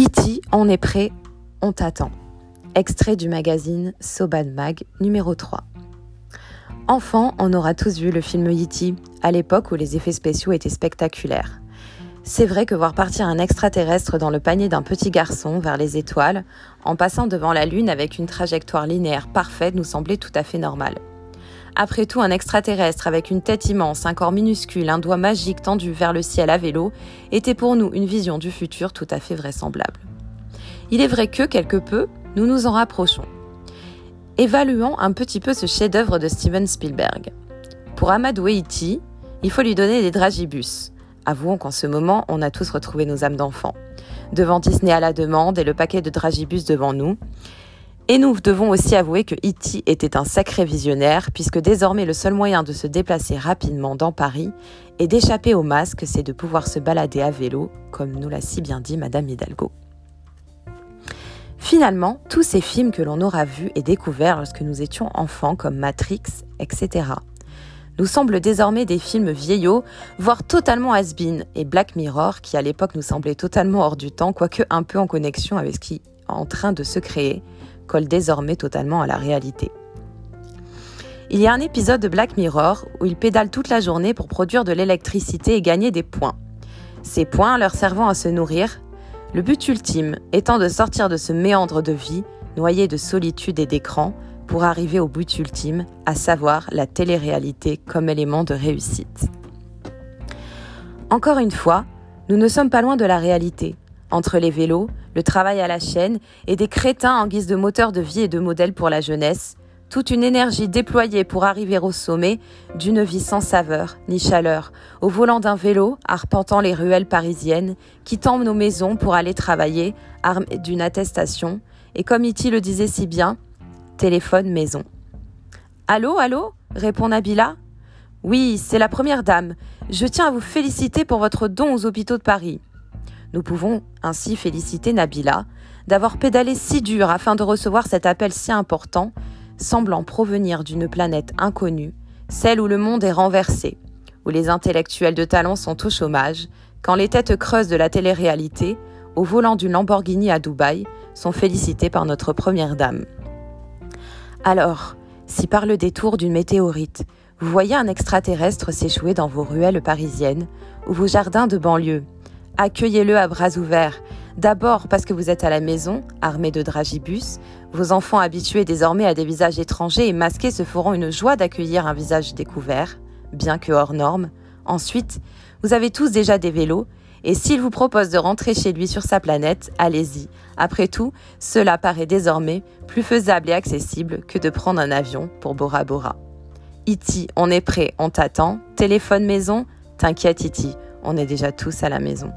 E.T., on est prêt, on t'attend. Extrait du magazine Soban Mag numéro 3. Enfant, on aura tous vu le film E.T., à l'époque où les effets spéciaux étaient spectaculaires. C'est vrai que voir partir un extraterrestre dans le panier d'un petit garçon vers les étoiles, en passant devant la Lune avec une trajectoire linéaire parfaite, nous semblait tout à fait normal. Après tout, un extraterrestre avec une tête immense, un corps minuscule, un doigt magique tendu vers le ciel à vélo, était pour nous une vision du futur tout à fait vraisemblable. Il est vrai que, quelque peu, nous nous en rapprochons. Évaluons un petit peu ce chef-d'œuvre de Steven Spielberg. Pour Amadou Eiti, il faut lui donner des dragibus. Avouons qu'en ce moment, on a tous retrouvé nos âmes d'enfants. Devant Disney à la demande et le paquet de dragibus devant nous, et nous devons aussi avouer que E.T. était un sacré visionnaire, puisque désormais le seul moyen de se déplacer rapidement dans Paris et d'échapper au masque, c'est de pouvoir se balader à vélo, comme nous l'a si bien dit Madame Hidalgo. Finalement, tous ces films que l'on aura vus et découverts lorsque nous étions enfants, comme Matrix, etc., nous semblent désormais des films vieillots, voire totalement has-been, et Black Mirror, qui à l'époque nous semblait totalement hors du temps, quoique un peu en connexion avec ce qui est en train de se créer, colle désormais totalement à la réalité. Il y a un épisode de Black Mirror où ils pédalent toute la journée pour produire de l'électricité et gagner des points. Ces points leur servant à se nourrir, le but ultime étant de sortir de ce méandre de vie, noyé de solitude et d'écran, pour arriver au but ultime, à savoir la télé-réalité comme élément de réussite. Encore une fois, nous ne sommes pas loin de la réalité. Entre les vélos, le travail à la chaîne et des crétins en guise de moteur de vie et de modèle pour la jeunesse, toute une énergie déployée pour arriver au sommet d'une vie sans saveur ni chaleur, au volant d'un vélo arpentant les ruelles parisiennes, quittant nos maisons pour aller travailler, armé d'une attestation, et comme Iti le disait si bien, téléphone maison. Allô, allô? répond Nabila. Oui, c'est la première dame. Je tiens à vous féliciter pour votre don aux hôpitaux de Paris. Nous pouvons ainsi féliciter Nabila d'avoir pédalé si dur afin de recevoir cet appel si important, semblant provenir d'une planète inconnue, celle où le monde est renversé, où les intellectuels de talent sont au chômage, quand les têtes creuses de la télé-réalité, au volant d'une Lamborghini à Dubaï, sont félicitées par notre première dame. Alors, si par le détour d'une météorite, vous voyez un extraterrestre s'échouer dans vos ruelles parisiennes ou vos jardins de banlieue, accueillez-le à bras ouverts. D'abord parce que vous êtes à la maison, armé de dragibus, vos enfants habitués désormais à des visages étrangers et masqués se feront une joie d'accueillir un visage découvert, bien que hors norme. Ensuite, vous avez tous déjà des vélos, et s'il vous propose de rentrer chez lui sur sa planète, allez-y. Après tout, cela paraît désormais plus faisable et accessible que de prendre un avion pour Bora Bora. Iti, on est prêt, on t'attend. Téléphone maison, t'inquiète Iti, on est déjà tous à la maison.